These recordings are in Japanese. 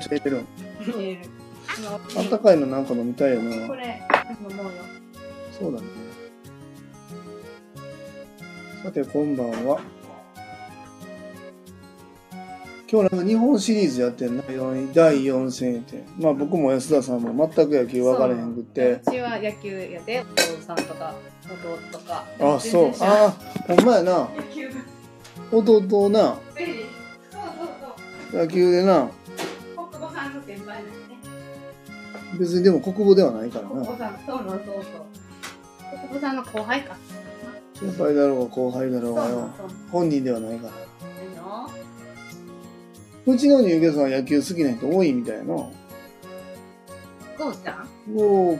茶入れるん。入れるあったかいのなんか飲みたいよな。これ飲もうよ。そうだね。さてこんばんは今日なんか日本シリーズやってんな。四第4戦ってまあ僕も安田さんも全く野球分からへんくって。うちは野球やでお父さんとか弟とか。あそう。ああほんまやな。弟な。そうそうそう。野球でな別にでも国語ではないからな。国母さんそうなんそうそう。国母さんの後輩か。先輩だろうが後輩だろうがよ。本人ではないから。うちの入居さんは野球好きな人多いみたいな。ゴーちゃん？ゴー、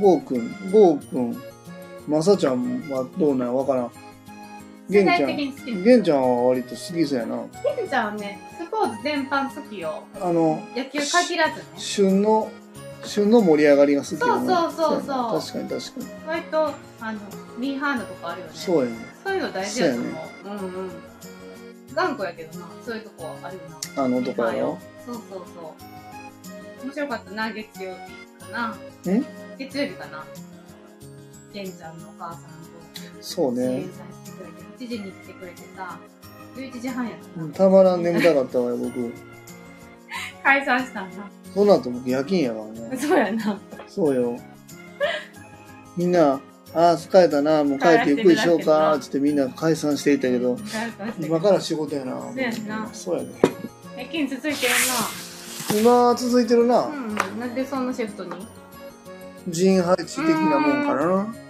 ゴーくん、ゴーくん、まさちゃんはどうなん？やわからん。世代的に好き玄ちゃんは割と好きそうやな。ケンちゃんはねスポーツ全般好きよ。あの、野球限らずね。旬の、旬の盛り上がりが好きよな。そうそうそうそう。確かに確かに。割とあのミーハードとかあるよね。そうやね。そういうの大事やと思う。うんうん。頑固やけどな。そういうとこあるよな。あの男やろ？そうそうそう。面白かったな月曜日かな。月曜日かな。ケンちゃんのお母さんと。そうね。支援。させてくれて1時に来てくれてさ11時半やったな、たまらん眠たかったわよ、僕。解散したんだその後僕夜勤やからね。そうやなそうよ。みんな、ああ、疲れたな、もう帰ってゆっくりしようか、つってみんな解散していたけど、今から仕事やな。そうやなそうやね。夜勤続いてる今続いてるな。なうんうんなんでそんなシフトに？人配置的なもんかな。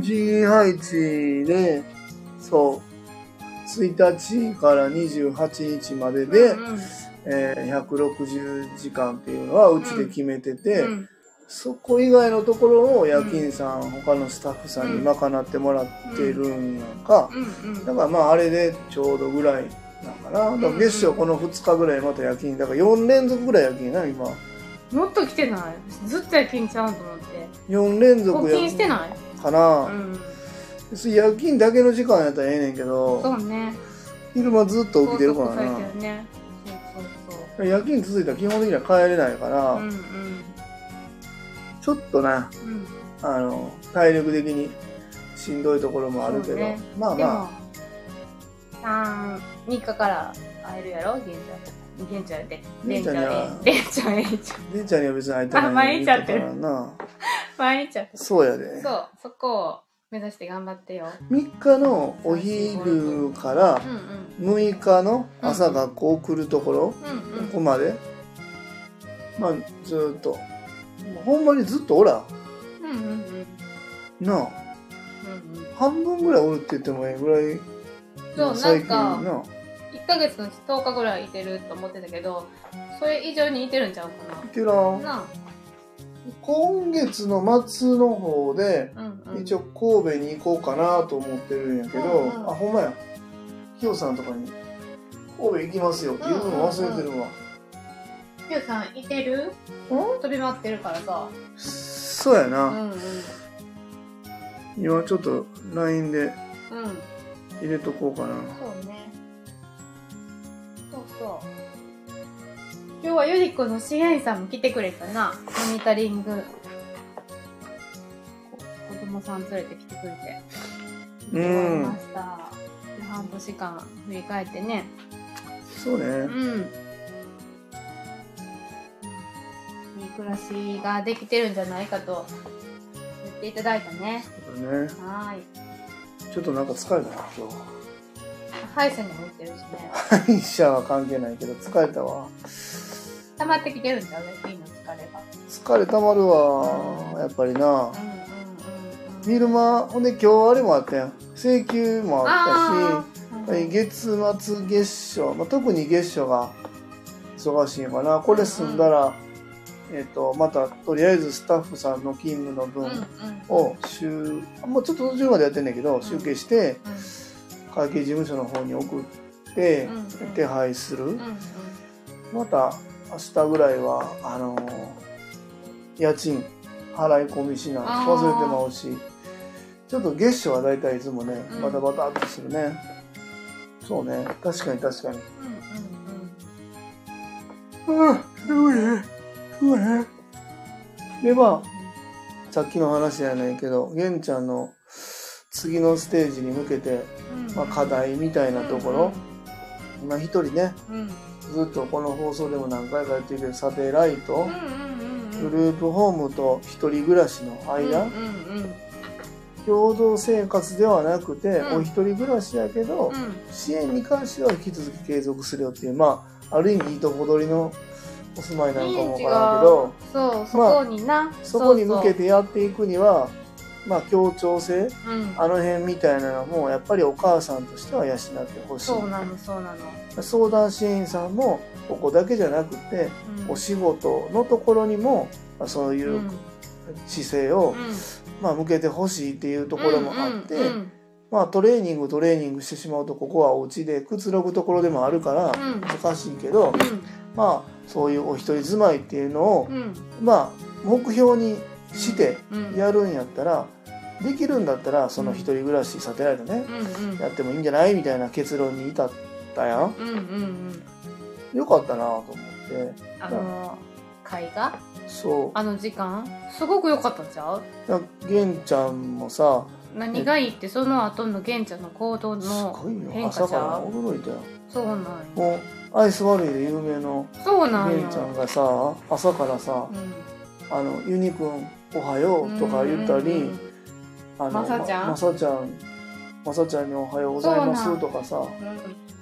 人配置で、そう、1日から28日までで、うんうん。えー160時間っていうのはうちで決めてて、うんそこ以外のところを夜勤さん、他のスタッフさんに賄ってもらってるんやんか。うんうん。だからまああれでちょうどぐらいなんかな。だから月初この2日ぐらいまた夜勤。だから4連続ぐらい夜勤な、今。もっと来てない？ずっと夜勤ちゃうんと思って。4連続募夜金してない？かな。うん。夜勤だけの時間やったらええねんけそど、うね昼間ずっと起きてるからな。夜勤続いたら基本的には帰れないから、そううんうんちょっとなうんあの体力的にしんどいところもあるけど、ね。まあま3日から会えるやろ現在現在で現在には現在ええちゃんちゃんには別に会いたいあ毎日会ってる。な。毎日やってそうやで。そう。そこを目指して頑張ってよ。3日のお昼からうんうん。6日の朝学校送るところ、うんうん。ここまで。まあずーっと。ほんまにずっとおらん。うんうんうん。なあ。うんうん。半分ぐらいおるって言ってもええぐらいそう最近なんかな1ヶ月の10日ぐらいいてると思ってたけどそれ以上にいてるんちゃうかいけらんな。今月の末の方でうんうん。一応神戸に行こうかなと思ってるんやけど、うんうん。あほんまや。ひよさんとかに「神戸行きますよ」って言うの忘れてるわ、ゆうさんいてる？飛び回ってるからさ。そうやな、うんうん。今ちょっと LINE でうん。入れとこうかな。そうね。そうそう今日はゆり子の支援員さんも来てくれたな。モニタリング。こ子供さん連れてきてくれて。うん。ました半年間振り返ってね。そうね、うん。いい暮らしができてるんじゃないかと。言っていただいたね。そうだね。はーい。ちょっとなんか疲れたな今日歯医者にも行ってるしね。歯医者は関係ないけど疲れたわ。溜まってきてるんだよねいいの疲れが。疲れたまるわやっぱりな。うんうんうんうん。昼間ほんで今日あれもあったやん。請求もあったし月末月初、まあ、特に月初が忙しいのかな。これ済んだら、えっとまたとりあえずスタッフさんの勤務の分うんうんを集もうちょっと途中までやってんだけど集計してうん会計事務所の方に送ってうんうん。手配する。うんうん。また明日ぐらいはあのー家賃払い込みしな忘れてまうし。ちょっと月初はだいたいいつもねうん。バタバタっとするね、そうね。確かに確かに。うんうんうん。うん、すごいね。すごいね。で、まあ、さっきの話じゃないけど、玄ちゃんの次のステージに向けて、うん。まあ、課題みたいなところ、まあ、一人ね、ずっとこの放送でも何回か言ってるけど、サテライト、グループホームと一人暮らしの間、共同生活ではなくて、うん。お一人暮らしやけど、うん。支援に関しては引き続き継続するよっていう、まあ、ある意味いいとこ取りのお住まいなんかもわからんけど、そうそまあこにな、そこに向けててやっていくには、まあ、協調性、うん。あの辺みたいなのも、やっぱりお母さんとしては養ってほしい。そうなのそうなの、相談支援員さんも、ここだけじゃなくて、うん、お仕事のところにも、まあそういううん。姿勢を、まあ、向けてほしいっていうところもあって、うんうんまあ、トレーニングトレーニングしてしまうとここはお家でくつろぐところでもあるからうん。難しいけど、まあそういうお一人住まいっていうのを、うんうん。まあ目標にしてうん。やるんやったらできるんだったらその一人暮らしサテライトねうん。うんやってもいいんじゃないみたいな結論に至ったやん。うんうんうん。よかったなと思って。あの会がそう。あの時間？すごく良かったんちゃう？だ玄ちゃんもさ何がいいってその後の玄ちゃんの行動すのごいよ。変化ち朝からゃう？驚いたよ。そうなんよもうアイス悪いで有名のそうなんよ玄ちゃんがさ朝からさうんあのユニくんおはようとか言ったり、あのまさちゃん？まさちゃんまさちゃんにおはようございますとかさ。う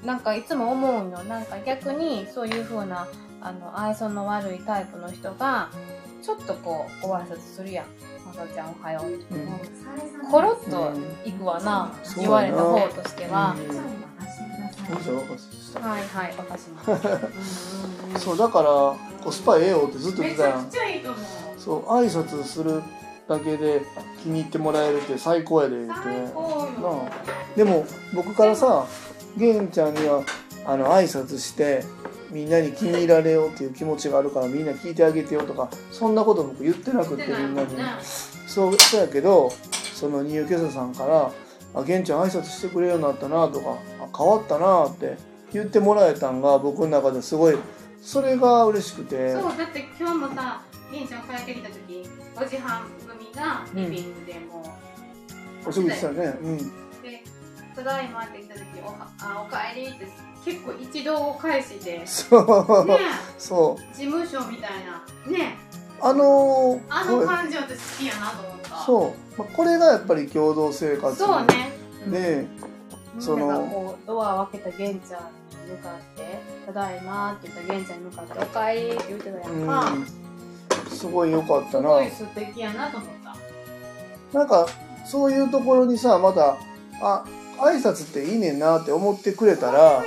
ん。なんかいつも思うよなんか逆にそういう風なあの愛想の悪いタイプの人がちょっとこうご挨拶するやん「まさちゃんおはよう」うん。コロッと行くわな、うん。言われた方としては、うんしたはいはい渡します そうだからコスパええよってずっと言ってたやん。そう挨拶するだけで気に入ってもらえるって最高やでって。なあ。でも僕からさ玄ちゃんにはあの挨拶してみんなに気に入られようっていう気持ちがあるからみんな聞いてあげてよとかそんなこと僕言ってなくってみんなに。そうそうやけどその入居者さんから「あ玄ちゃん挨拶してくれるようになったな」とか「あ変わったな」って言ってもらえたんが僕の中ですごいそれが嬉しくて。そうだって今日もさ銀ちゃん帰ってきた時5時半組がリビングでもう、お食事したね。うん。で「ただいま」って来た時おはあ「おかえり」って結構一度を返しでねそう。そう。事務所みたいな。ね。あのーあの感じ私好きやなと思った。そう、まあ、これがやっぱり共同生活そうね。で、そのこうドアを開けた玄ちゃんに向かって「ただいま」って言った玄ちゃんに向かって「おかえり」って言ってたやんか、うん。すごい良かっすたな。ごい素敵やなと思った。なんかそういうところにさまたあ挨拶っていいねんなって思ってくれたら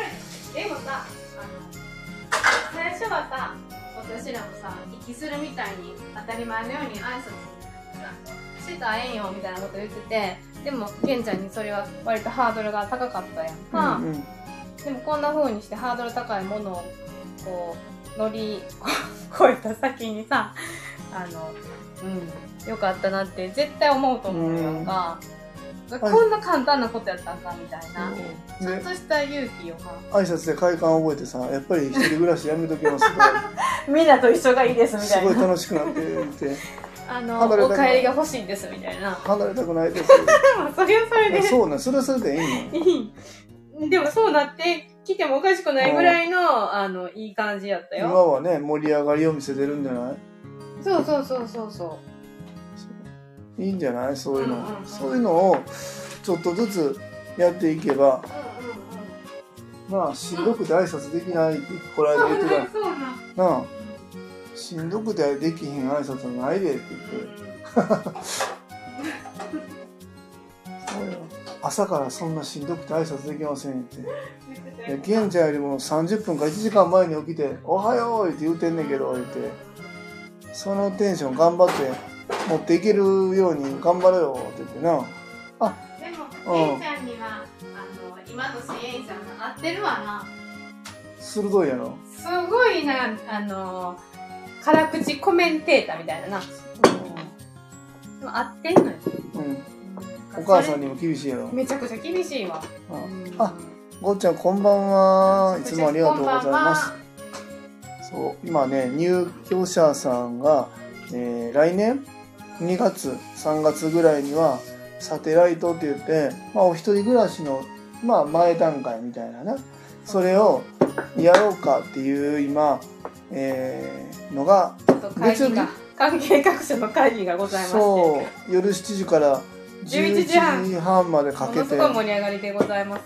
でもさあの最初はさ私らもさ息するみたいに当たり前のように挨拶してたらええんよみたいなこと言っててでも玄ちゃんにそれは割とハードルが高かったやんか、うんうん。でもこんな風にしてハードル高いものをこう乗り越えた先にさあのうんよかったなって絶対思うと思うやんか、こんな簡単なことやったんかみたいな、ちょっでとした勇気を挨拶で快感を覚えてさやっぱり一人暮らしやめときますとか。みんなと一緒がいいですみすたいな。ごい楽しくなってってあのお帰りが欲しいんですみたいな。離れたくないです。まあそれはそれで。そうなんそれはそれでいいの。でもそうなってきてもおかしくないぐらいのあのいい感じやった今よはね盛り上がりを見せてるんじゃない？そうそうそうそうそいいんじゃない？そういうの、うんうんうん。そういうのをちょっとずつやっていけば。ううんうん。まあしんどくて挨拶できないってこの間言ってた。そうなんなあしんどくてできひん挨拶はないでって言って。朝からそんなしんどくて挨拶できませんって。いや玄ちゃんよりも30分か1時間前に起きて「おはよう」って言うてんねんけど言って。そのテンション頑張って持っていけるように頑張れよって言ってな。でもうん。ケンちゃんにはあの今の支援者が合ってるわな。鋭いやろ。すごいなあの辛口コメンテーターみたいなな、でも合ってんのよ。うん。お母さんにも厳しいやろ。めちゃくちゃ厳しいわ。ああごっちゃんこんばんは。いつもありがとうございます。そう今ね入居者さんが、えー来年？2月？3月ぐらいにはサテライトって言って、まあ、お一人暮らしの、まあ、前段階みたいなな。それをやろうかっていう今、えーのがちょっと会議が関係各所の会議がございまして。そう夜7時から11時半11時半までかもけて。のすごい盛り上がりでございます。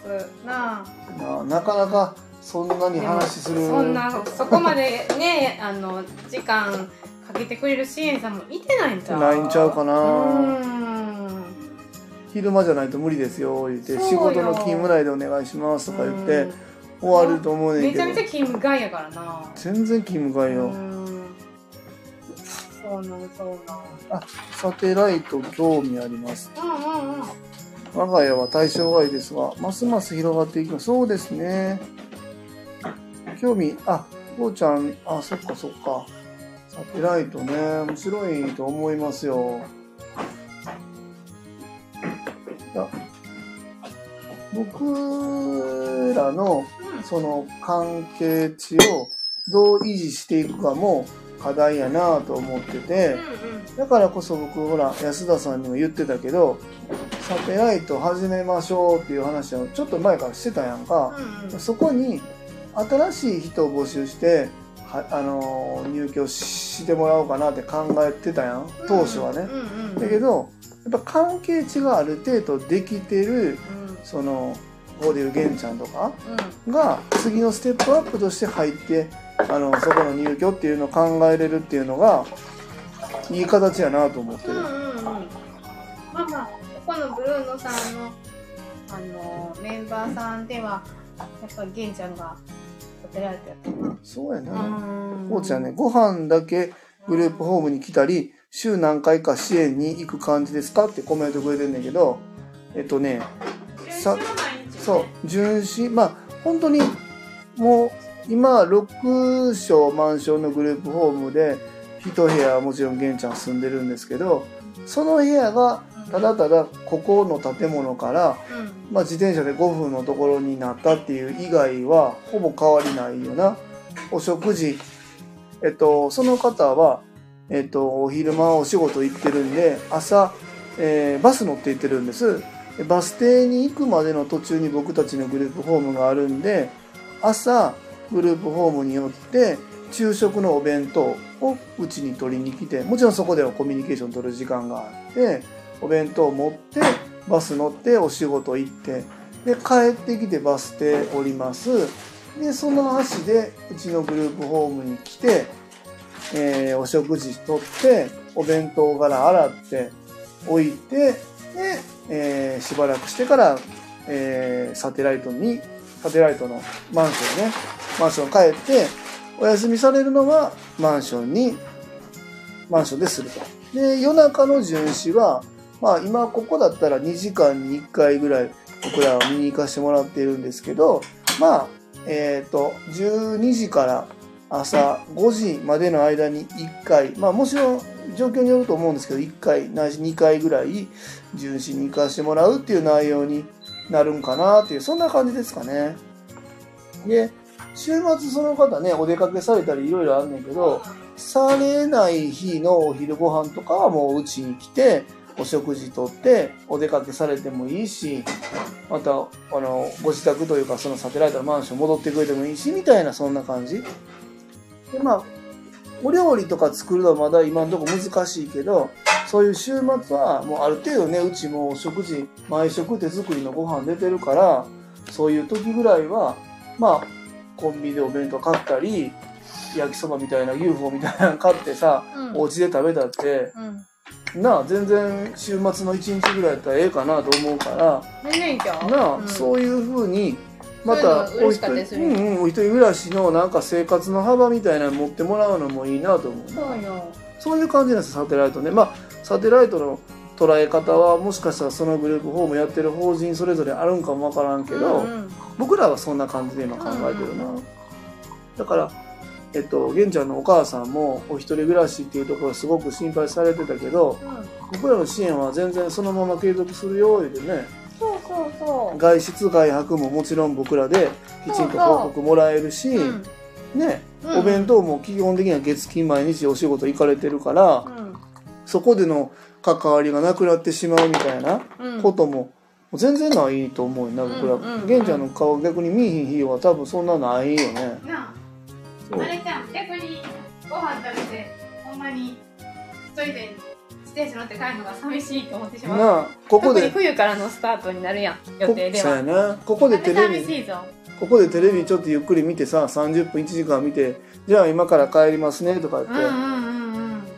なあ。ななかなかそんなに話するそんなそこまでね あの時間かけてくれる支援さんもいてないんちゃう？ないんちゃうかな。昼間じゃないと無理ですよ言って。仕事の勤務内でお願いしますとか言って終わると思うねんけど。めちゃめちゃ勤務外やからな。全然勤務外よ、うーん。そうなんそうなん。サテライト興味あります。うんうんうん。我が家は対象外ですがますます広がっていきます。そうですね。興味あこうちゃんあそっかそっか。サテライトね。面白いと思いますよ。いや僕らのその関係値をどう維持していくかも課題やなと思ってて、だからこそ僕ほら安田さんにも言ってたけどサテライト始めましょうっていう話をちょっと前からしてたやんか、そこに新しい人を募集してはあのー入居してもらおうかなって考えてたやん。当初はね、だけどやっぱ関係値がある程度できてるうん。そのここでいう玄ちゃんとかうん。が次のステップアップとして入ってあのそこの入居っていうのを考えれるっていうのがいい形やなと思ってる。うんうん。うんまあまあここのブルーノさんのあのメンバーさんではやっぱり玄ちゃんが立てられてやったなそうやね。うん。こうちゃんね、ご飯だけグループホームに来たり、週何回か支援に行く感じですかってコメントくれてんだけど、えっとね、さそう、巡視、まあ、本当に、もう、今、6床マンションのグループホームで、一部屋はもちろん玄ちゃん住んでるんですけど、その部屋が、ただただここの建物から、うんまあ、自転車で5分のところになったっていう以外はほぼ変わりないよな。お食事、えっと、その方は、えっと、お昼間お仕事行ってるんで、朝、えーバス乗って行ってるんです。バス停に行くまでの途中に僕たちのグループホームがあるんで、朝、グループホームによって、昼食のお弁当をうちに取りに来て、もちろんそこではコミュニケーション取る時間があって、お弁当を持って、バス乗ってお仕事行って、で、帰ってきてバス停降ります。で、その足でうちのグループホームに来て、えーお食事とって、お弁当から洗って、置いて、で、えーしばらくしてから、えーサテライトに、サテライトのマンションね、マンション帰って、お休みされるのはマンションに、マンションですると。で、夜中の巡視は、まあ今ここだったら2時間に1回ぐらい僕らは見に行かせてもらっているんですけど、まあ、えっ、と、12時から朝5時までの間に1回、まあもちろん状況によると思うんですけど、1回、ないし2回ぐらい巡視に行かせてもらうっていう内容になるんかなっていう、そんな感じですかね。で、週末その方ね、お出かけされたりいろいろあんねんけど、されない日のお昼ご飯とかはもううちに来て、お食事とって、お出かけされてもいいし、また、あの、ご自宅というか、そのサテライトマンション戻ってくれてもいいし、みたいな、そんな感じ。で、まあ、お料理とか作るのはまだ今のところ難しいけど、そういう週末はもうある程度ね、うちもお食事、毎食手作りのご飯出てるから、そういう時ぐらいは、まあ、コンビニでお弁当買ったり、焼きそばみたいな UFO みたいなの買ってさ、うん。お家で食べたって、うん。なあ、全然週末の1日ぐらいやったらええかなと思うから、なあ、うん。そういうふうに、またお一人うんうん、お一人暮らしのなんか生活の幅みたいなの持ってもらうのもいいなと思う。そうよそういう感じなんですサテライトね。まあ、サテライトの捉え方はもしかしたらそのグループホームやってる法人それぞれあるんかもわからんけど、うんうん僕らはそんな感じで今考えてるな。だから、えっと、玄ちゃんのお母さんもお一人暮らしっていうところすごく心配されてたけど、僕らの支援は全然そのまま継続するよ、言うてね。外出外泊ももちろん僕らできちんと報告もらえるし、ううん。ねうん。お弁当も基本的には月金毎日お仕事行かれてるから、うん。そこでの関わりがなくなってしまうみたいなうん。ことも全然ないと思うよな僕らうんうん。うん玄ちゃんの顔逆に見えひん日は多分そんなないよね。なああれじゃん逆にご飯食べてほんまに一人で自転車乗って帰るのが寂しいと思ってしまう。なあここ特にで冬からのスタートになるやん予こ定でそうやは。なここでテレビここでテレビちょっとゆっくり見てさ30分1時間見てじゃあ今から帰りますねとか言って、うんうんうんうん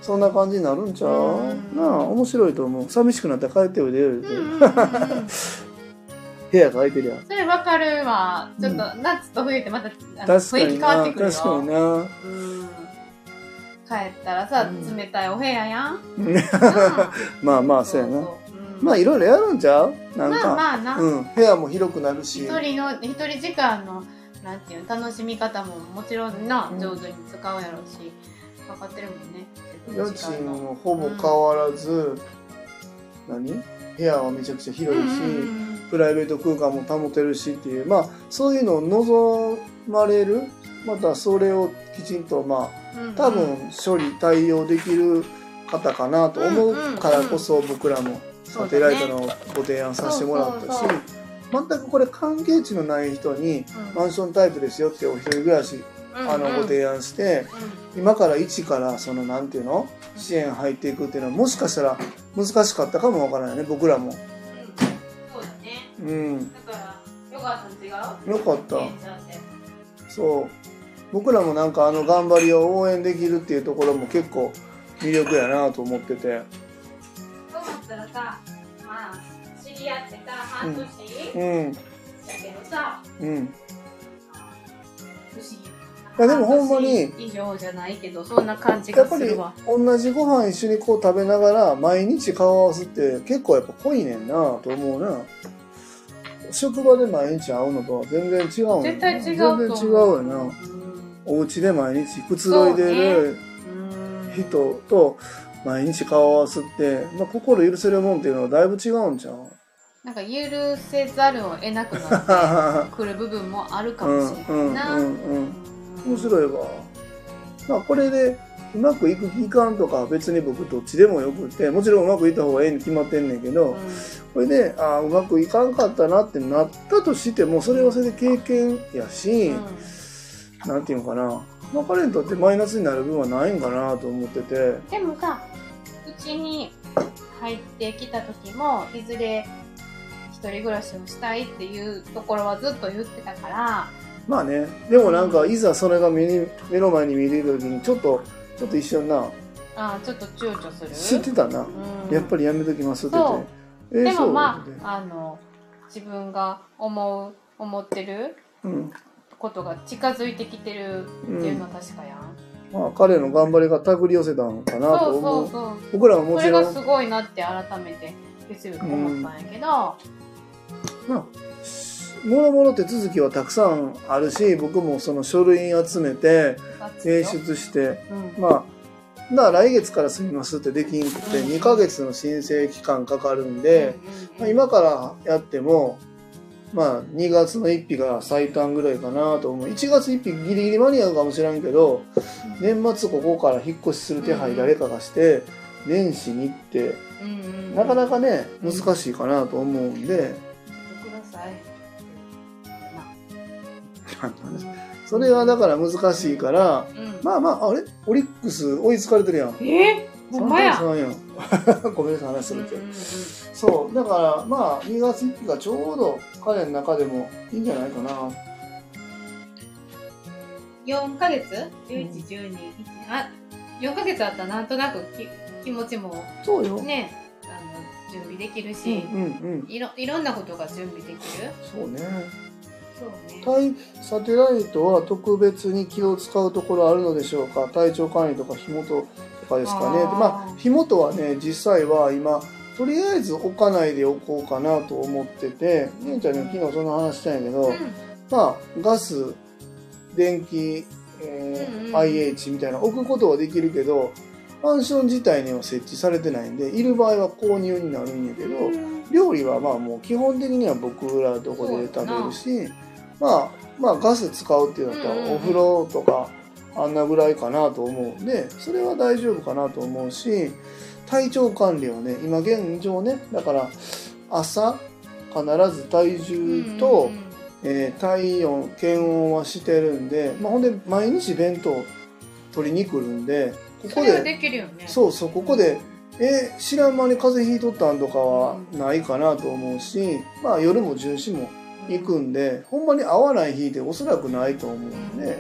そんな感じになるんちゃう、うんなあ面白いと思う。寂しくなったら帰っておいでよ言うんうんうんうん。部屋が空いてりゃ。それわかるわ。ちょっと夏と冬ってまたあの雰囲気変わってくるよ。確かにな。うん帰ったらさうん。冷たいお部屋やん、う んまあまあそうやな。うん。まあいろいろやるんちゃう？なんか、まあまあな、うん、部屋も広くなるし。一人の一人時間のなんていうの楽しみ方ももちろんなうん。上手に使うやろうし分かってるもんね。家賃もほぼ変わらず、何？部屋はめちゃくちゃ広いし、うんプライベート空間も保てるしっていう。まあそういうのを望まれる。またそれをきちんとまうんうんあ多分処理対応できる方かなと思うからこそ僕らもサテライトのご提案させてもらったし全くこれ関係値のない人にうん。マンションタイプですよってお一人暮らしあのご提案して今から一からそのなんていうの？支援入っていくっていうのはもしかしたら難しかったかもわからないね僕らも。そうん。だからよかったん違う？よかった。そう僕らもなんかあの頑張りを応援できるっていうところも結構魅力やなと思ってて。そう思ったらさまあ知り合ってさ半年だうん。けどさうん。いやでもほんまに半年以上じゃないけどそんな感じやっぱり同じご飯一緒にこう食べながら毎日顔合わすって結構やっぱ濃いねんなと思うな。職場で毎日会うのとは全然違うん。やな絶対違う全然違うよな。うんお家で毎日くつろいでるうん人と毎日顔合わすって、まあ、心許せるもんっていうのはだいぶ違うんちゃう？なんか許せざるを得なくなってくる部分もあるかもしれな。いな。うんうんうん。面白いわ。まあこれでうまくいく期間とかは別に僕どっちでもよくてもちろんうまくいった方がええに決まってんねんけど、これでああうまくいかんかったなってなったとしてもそれはそれで経験やし、なんていうのかな、まあ、彼にとってマイナスになる部分はないんかなと思ってて。でもさうちに入ってきた時もいずれ一人暮らしをしたいっていうところはずっと言ってたから。まあね。でもなんかいざそれが目に目の前に見れる時にちょっとちょっと一瞬な。あーちょっと躊躇する？知ってたな、うん。やっぱりやめときますって言って。えーでもまああの自分が思う思ってるうんことが近づいてきてるっていうのは確かやん。まあ、彼の頑張りが手繰り寄せたのかなとそう。思そううそう。僕らはもそちろん。れがすごいなって改めて月曜日思ったんやけど、まあもろもろ手続きはたくさんあるし僕もその書類集めて提出して。うん。まあだから来月から済みますってできんくてうん。2ヶ月の申請期間かかるんで、まあ、今からやってもまあ2月の1日が最短ぐらいかなと思う。1月1日ギリギリ間に合うかもしれんけど年末ここから引っ越しする手配誰かがして年始に行ってなかなかね難しいかなと思うんで。ください。それはだから難しいからうん。まあまああれ？オリックス追いつかれてるやん。え？ー、ほんまや。3対3やん ごめんなさい話するけ。どそうだからまあ2月1日がちょうど彼の中でもいいんじゃないかな。4ヶ月 ?11、12、あ、4ヶ月あったらなんとなくき気持ちもそうよ、ね、あの、準備できるうんし、うんうん。いろ、いろんなことが準備できる。そうね。そうね。タイサテライトは特別に気を使うところあるのでしょうか？体調管理とか火元とかですかね。まあ火元はね実際は今とりあえず置かないでおこうかなと思ってて姉ちゃんに昨日その話したんやけど、うん。まあガス電気、えーうんうん IH みたいな置くことはできるけどマンション自体には設置されてないんでいる場合は購入になるんやけど、うん。料理はまあもう基本的には僕らのとこで食べるしまあまあガス使うっていうのとお風呂とかあんなぐらいかなと思う。んでそれは大丈夫かなと思うし体調管理はね今現状ねだから朝必ず体重と、えー体温検温はしてるんで、まあ、ほんで毎日弁当取りに来るんでここでできるよね。そうそうここでえ知らん間に風邪ひいとったんとかはないかなと思うし、まあ夜も巡視も行くんで、ほんまに合わない日っておそらくないと思ううんんで、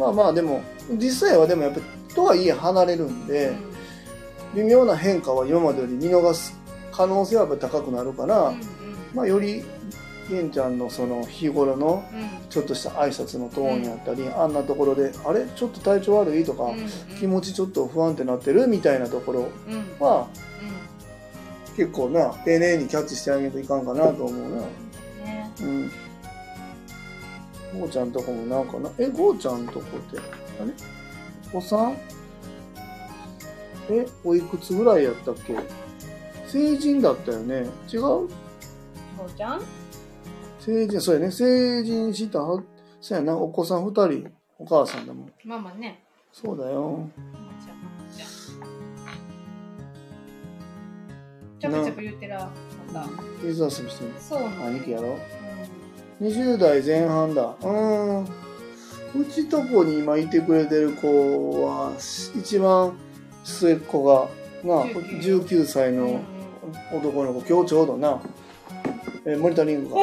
まあまあでも実際はでもやっぱりとはいえ離れるんで、微妙な変化は今までより見逃す可能性はやっぱり高くなるから、うんうん。まあより玄ちゃんのその日頃のうん。ちょっとした挨拶のトーンやったり、あんなところで「あれ？ちょっと体調悪い?」とか、うんうん。気持ちちょっと不安定なってるみたいなところうんうん。は結構な丁寧にキャッチしてあげるといかんかなと思うな。ね。うんゴーちゃんとこもなんかな？えゴーちゃんとこってあれ？おさんえおいくつぐらいやったっけ？成人だったよね？違う？ゴーちゃん？成人そうやね。成人したはそうやな。お子さん二人。お母さんだもん。ママね。そうだよ。ちゃんママちゃんちょくちょく言ってらまた。水遊びしてるそうなの兄貴やろ？う20代前半だ。うん。うちとこに今いてくれてる子は一番末っ子がな19 19歳の男の子今日ちょうどな。えモニタリング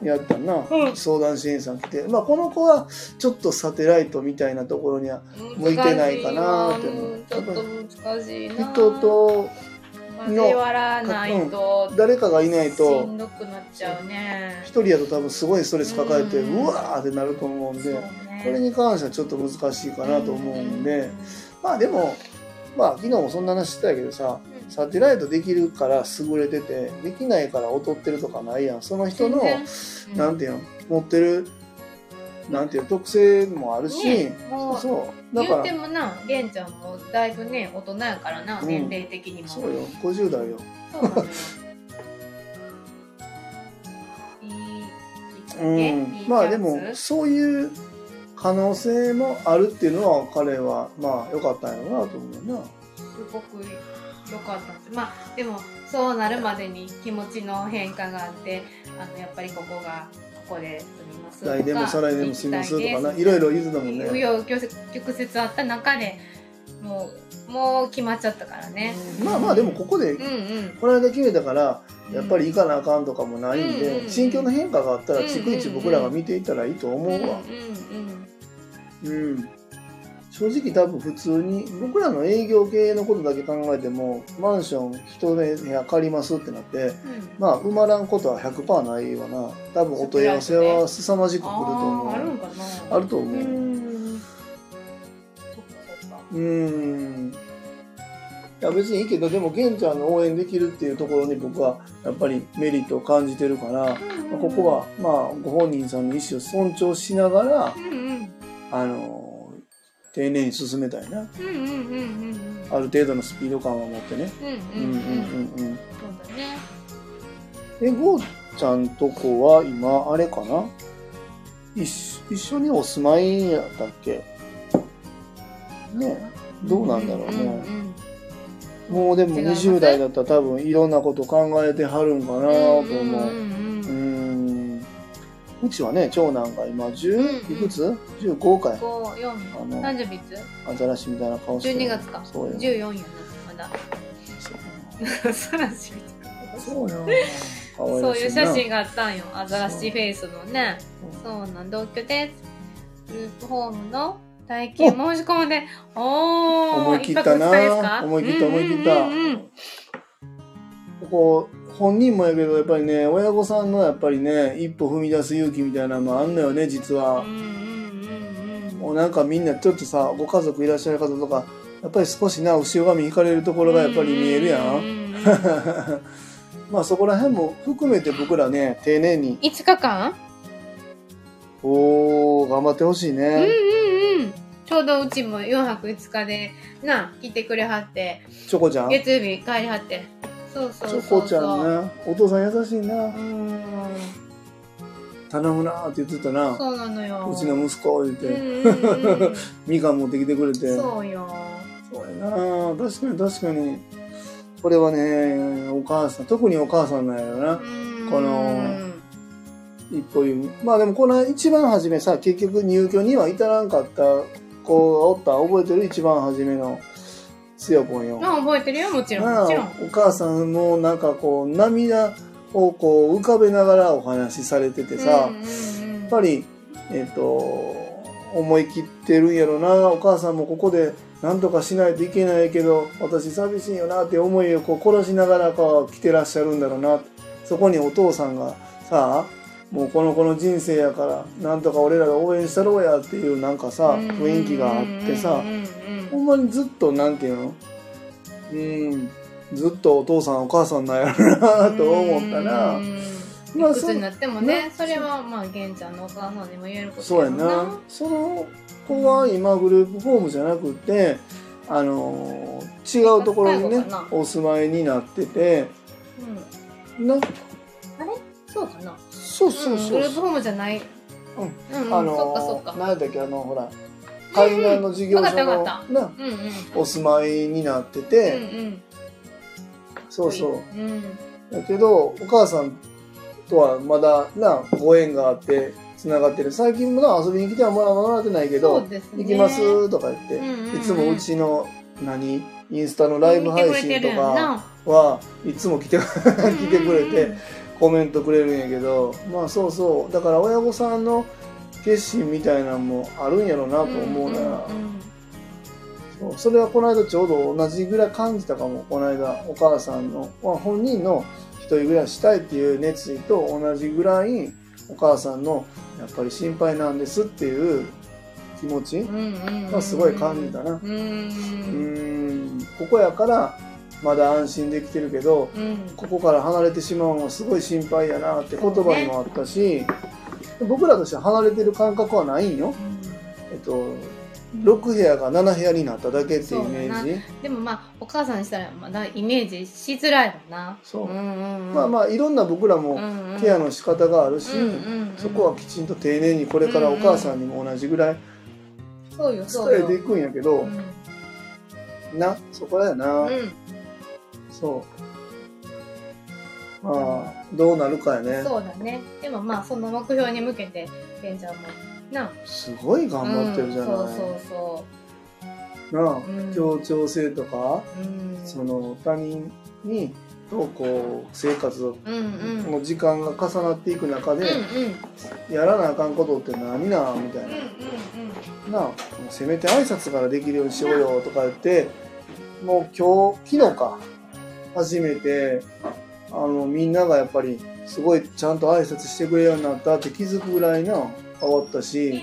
がやったな、うん。相談支援さん来て、まあ、この子はちょっとサテライトみたいなところには向いてないかなって思う。うんちょっと難しいな。人と交わらないと誰かがいないしとんどくなっちゃうね。一人やと多分すごいストレス抱えてうん。うわーってなると思うんで、ね。これに関してはちょっと難しいかなと思うんで、まあでもまあ昨日もそんな話してたけどさうん。サテライトできるから優れててできないから劣ってるとかないやん。その人の全然。なんていうの持ってるなんていう特性もあるし、ねもうそう。だから言ってもな玄ちゃんもだいぶね大人やからな、うん年齢的にも。そうよ。50代よ。そうなのよ。いいいいきっかけうんまあでもそういう可能性もあるっていうのは彼はまあ良かったんやろうなと思うな。すごく良かったんです。まあでもそうなるまでに気持ちの変化があってあのやっぱりここがここで住みます来年も再来年も住みますとかな。いろいろ言ってたもん紆ね余曲折あった中でもうもう決まっちゃったからね。まあまあでもここでうんうん。この間決めたからやっぱり行かなあかんとかもないんでうん心境の変化があったら逐一僕らが見ていったらいいと思うわ。うんうん。うん正直多分普通に僕らの営業系のことだけ考えてもマンション一部屋借りますってなってうん。まあ埋まらんことは100%ないわな。多分お問い合わせは凄まじく来ると思う。あるんかな。あると思う。うん。いや別にいいけどでも玄ちゃんの応援できるっていうところに僕はやっぱりメリットを感じてるから、まあここはまあご本人さんの意思を尊重しながらうんうん。あの丁寧に進めたいな。うんうんうんうんうん。ある程度のスピード感を持ってね。うんうんんうん。んううんうんうん。そうだね。えゴーちゃんとこは今あれかな？一緒一緒にお住まいやったっけ？ねどうなんだろうね、んんもうでも違います20代だったら多分いろんなこと考えてはるんかなと思う。うんうんうんうん。うちはね、長男が今うんう10、ん。いくつ ?15 回。五四。あの誕生日いつ。アザラシみたいな顔してる。12月か。そうよ。14やなまだ。そうアザラシみたいな。そうよ。そういう写真があったんよ。アザラシフェイスのね。そう。なん同居です。グループホームの体験申し込んでおお思い切ったな。思い切った思い切った。ここ、本人もやけど、やっぱりね、親御さんのやっぱりね、一歩踏み出す勇気みたいなのもあんのよね、実は。もうなんかみんなちょっとさ、ご家族いらっしゃる方とか、やっぱり少しな、後ろ髪引かれるところがやっぱり見えるや。うん まあそこら辺も含めて僕らね、丁寧に、5日間？おー、頑張ってほしいうんね。うんうん。ちょうどうちも4泊5日でな来てくれはって。チョコちゃん？チ月曜日帰りはってそうそうそうそうョコちゃんな。お父さん優しいなう。ん頼むなーって言ってたな。そうなのようちの息子言って、うんみかん持ってきてくれて。そうよそうやな確かに確かに。これはね、お母さん、特にお母さんなんやろな。この一歩言う。まあでもこの一番初めさ、結局入居には至らんかった子がおった覚えてる？一番初めのつよぽんよ。まあ覚えてるよもちろんもちろんお母さんもなんかこう涙をこう浮かべながらお話しされててさ、うんうんうんやっぱり、えっ、と、思い切ってるんやろな。お母さんもここで何とかしないといけないけど、私寂しいよなって思いをこう殺しながらこう来てらっしゃるんだろうな。そこにお父さんがさ、もうこの子の人生やから、なんとか俺らが応援したろうやっていうなんかさ、雰囲気があってさほんまにずっとなんていうの？うん、ずっとお父さんお母さんなんやろなと思ったな。うん。まあいくつになってもねねそれはまあ玄ちゃんのお母さんにも言えることそうやな。その子は今グループホームじゃなくて、あのー違うところにねお住まいになってて、うん。なあれ？そうかなそうそうそう。んグループホームじゃない。うん。うんうんあのーそっかそっか。なんだっけあのほら海岸の事業所のうんうん。お住まいになってうんて、うん。そうそう。うん。だけどお母さんとはまだなご縁があってつながってる。最近もな遊びに来てはもらもらってないけど行きますとか言って、うんうんうん。いつもうちの何インスタのライブ配信とかはいつも来て 来てくれてコメントくれるんやけどまあそうそう。だから親御さんの決心みたいなのもあるんやろうなと思うな、んんんそうそれはこの間ちょうど同じぐらい感じたかも。この間お母さんの、まあ、本人の一人暮らししたいっていう熱意と同じぐらいお母さんのやっぱり心配なんですっていう気持ちうんうんうんがすごい感じたな。うん。うーん。ここやからまだ安心できてるけどうん。ここから離れてしまうのはすごい心配やなって言葉にもあったし、僕らとしては離れてる感覚はないん。よ。えっと、6部屋が7部屋になっただけっていうイメージ。でもまあお母さんにしたらまだイメージしづらいもんな。そう。うんうんうん。まあまあいろんな僕らもケアの仕方があるし、うんうんうんそこはきちんと丁寧にこれからお母さんにも同じぐらいそうよそうよ。伝えていくんやけど、うん。なそこだよな、うんそう。まあどうなるかやね。そうだね。でもまあその目標に向けてケンちゃんもな。すごい頑張ってるじゃない、うん、そうそうなあ、うん。協調性とかそううん。その他人にとこう生活の時間が重なっていく中で、やらなあかんことって何なみたいうんうんな、なあせめて挨拶からできるようにしようよとか言ってもう今日昨日か初めてあのみんながやっぱりすごいちゃんと挨拶してくれるようになったって気づくぐらいな変わったし。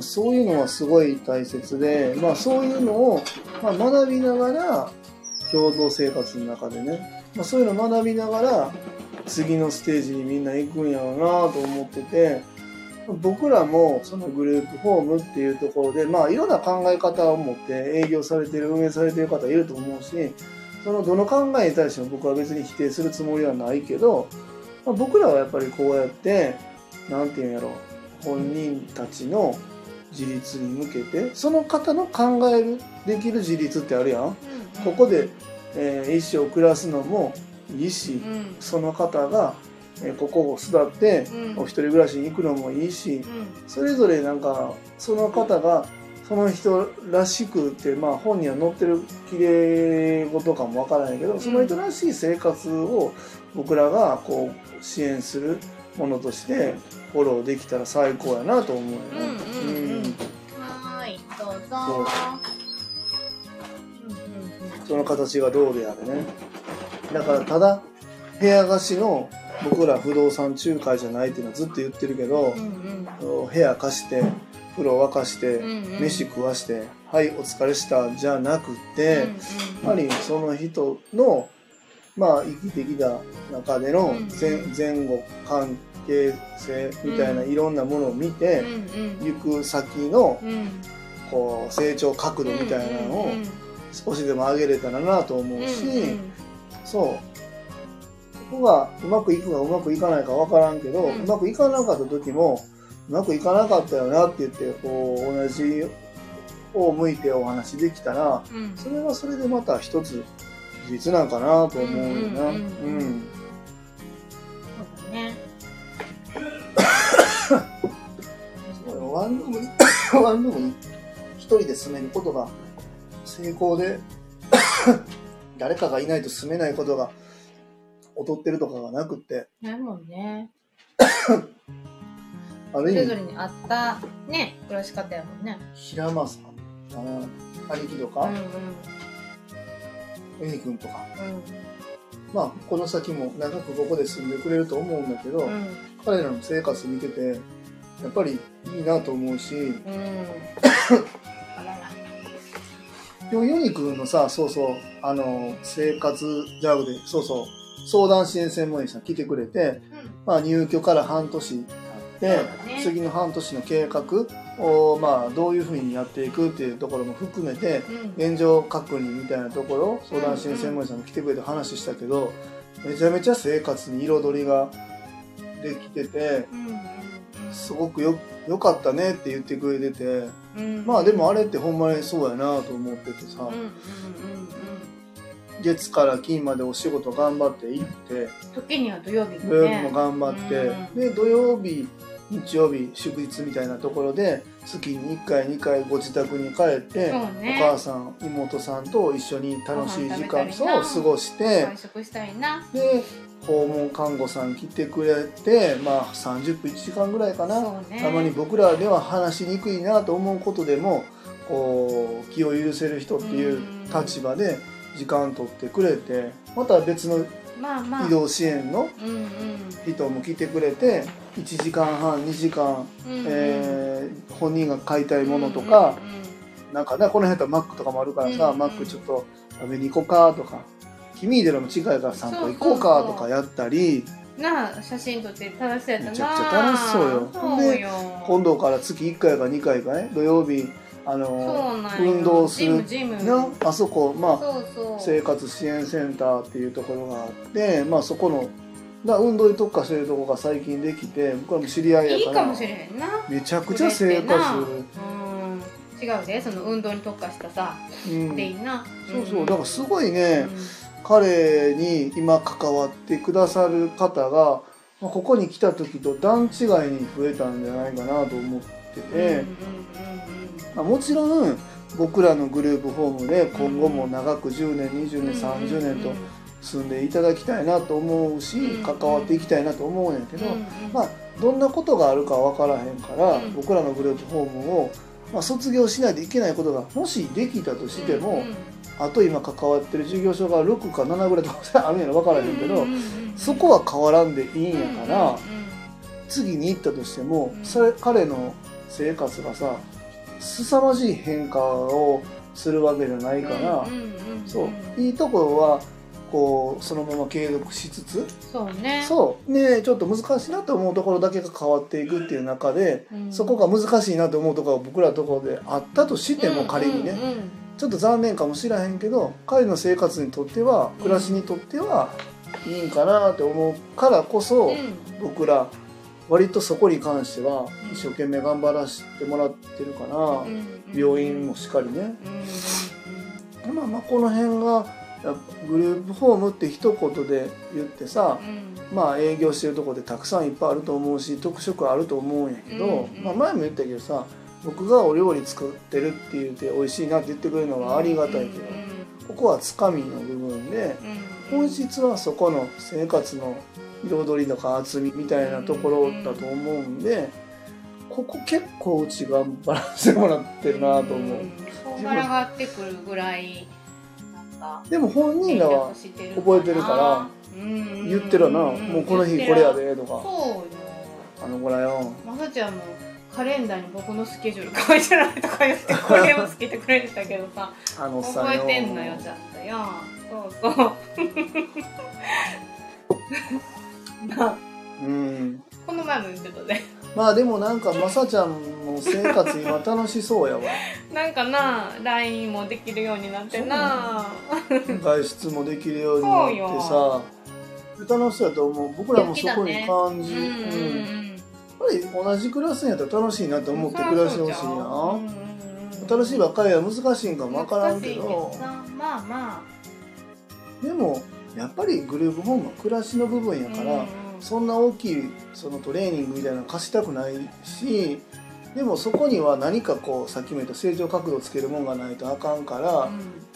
そういうのはすごい大切で、まあ、そういうのを、まあ、学びながら共同生活の中でね、まあ、そういうのを学びながら次のステージにみんな行くんやろうなと思ってて僕らもそのグループホームっていうところで、まあ、いろんな考え方を持って営業されてる運営されてる方いると思うしそのどの考えに対しても僕は別に否定するつもりはないけど、まあ、僕らはやっぱりこうやってなんていうんやろ本人たちの自立に向けてその方の考えるできる自立ってあるやん。ここで、えー一生暮らすのもいいしその方が、えーここを巣立ってうん。お一人暮らしに行くのもいいしうん。それぞれなんかその方がその人らしくって、まあ、本には載ってるきれい事かもわからないけどその人らしい生活を僕らがこう支援するものとしてフォローできたら最高やなと思うよね。うんうんうん。うん。はーいどうぞ。そう。うんうんうんその形がどうであれね。だからただ部屋貸しの僕ら不動産仲介じゃないっていうのはずっと言ってるけどうんうん。部屋貸して風呂沸かしてうんうん。飯食わして「はいお疲れした」じゃなくてやはりその人のまあ生きてきた中での前前後関係性みたいなうんいろんなものを見うてんうん。行く先のうん。こう成長角度みたいなのを少しでも上げれたらなと思うし、そうこがうまくいくかうまくいかないかわからんけど、ううんまくいかなかった時もうまくいかなかったよなって言ってこう同じを向いてお話できたらうん。それはそれでまた一つ事実なんかなと思うよな。うんそうだね。ワンルームにワンルームに一人で住めることが成功で 誰かがいないと住めないことが劣ってるとかがなくって。ないもんね。ある意味。それぞれに合ったね暮らし方やもんね。平間さん兄貴とか。うんうん。エニ君とか。うん。まあこの先も長くここで住んでくれると思うんだけど、うん。彼らの生活見ててやっぱりいいなと思うしうん。あらら。でもヨニ君のさそうそうあの生活ジャグでそうそう相談支援専門医さん来てくれて、まあ、入居から半年経って、次の半年の計画を、まあ、どういうふうにやっていくっていうところも含めてうん。現状確認みたいなところ相談支援専門医さんも来てくれて話したけどめちゃめちゃ生活に彩りができててすごくよよかったねって言ってくれててまあでもあれってほんまにそうやなと思っててさ月から金までお仕事頑張って行って時には土曜日土曜日ねも頑張ってうん。で土曜日日曜日祝日みたいなところで月に1回2回ご自宅に帰って、そうね。お母さん妹さんと一緒に楽しい時間ご飯食べたりな。を過ごして外食したいな。で訪問看護さん来てくれてまあ30分1時間ぐらいかな、そうね。たまに僕らでは話しにくいなと思うことでもこう気を許せる人っていう立場で時間取ってくれてまた別の移動支援の人も来てくれて1時間半2時間、えー本人が買いたいものとか、なんかねこの辺やったらマックとかもあるからさ、マックちょっと食べに行こうかとか君でも近いから散歩行こうかとかやったりなあ写真撮って楽しそうやったなめちゃくちゃ楽しそうよ。ほんでそうよ。今度から月1回か2回かね土曜日あの運動するあそこまあそうそう。生活支援センターっていうところがあってまあそこのだ運動に特化してるところが最近できて僕らも知り合いやからめちゃくちゃ生活うん。違うでその運動に特化したさうん。でいいな。そうそう。だからすごいね、うん。彼に今関わってくださる方がまあここに来た時と段違いに増えたんじゃないかなと思ってて、うんうんうんまあ、もちろん僕らのグループホームで今後も長く10年20うん年30年と住んでいただきたいなと思うしうん関わっていきたいなと思うんやけど、まあどんなことがあるか分からへんから、うん僕らのグループホームを、まあ、卒業しないといけないことがもしできたとしても、あと今関わってる事業所が6か7ぐらいとかあるんやろ分からへんけど、そこは変わらんでいいんやから、次に行ったとしても、うん。それ彼の生活がさ凄まじい変化をするわけじゃないから、そう。いいところはこうそのまま継続しつつそうね。そう。ねちょっと難しいなと思うところだけが変わっていくっていう中で、うん。そこが難しいなと思うところが僕らのところであったとしても仮にね、ちょっと残念かもしれへんけど彼の生活にとっては暮らしにとってはいいんかなって思うからこそ、うん。僕ら割とそこに関しては一生懸命頑張らせてもらってるかな、うん。うん病院もしっかりね、うまあまあこの辺がグループホームって一言で言ってさ、うん。まあ営業してるとこでたくさんいっぱいあると思うし特色あると思うんやけど、まあ、前も言ったけどさ僕がお料理作ってるって言って美味しいなって言ってくれるのはありがたいけど、ここはつかみの部分で本質はそこの生活の彩りとか厚みみたいなところだと思うんでここ結構うち頑張らせてもらってるなと思う。ん。こんがらがってくるぐらいでも本人らは覚えてるから言言ってるわな、もうこの日これやでとか。そうよあの子らよ。まさちゃんもカレンダーに僕のスケジュール書いてないとか言ってこれをつけてくれてたけどさ。あのさ覚えてんのよちゃんと。よそうそうなあうん。この前も言ってたね。まあでもなんかまさちゃんの生活今楽しそうやわ。なんかな LINE もできるようになってな。外出もできるようになってさ。楽しそうやと思う。僕らもそこに感じ、うん。うんやっぱり同じ暮らすんやったら楽しいなと思って暮らしてほしいな、新しいばっかりは難しいんかもわからんけど。まあまでもやっぱりグループホームは暮らしの部分やあから、そんな大きいそのトレーニングみたいなの貸したくないしでもそこには何かこうさっきも言った成長角度つけるもんがないとあかんから、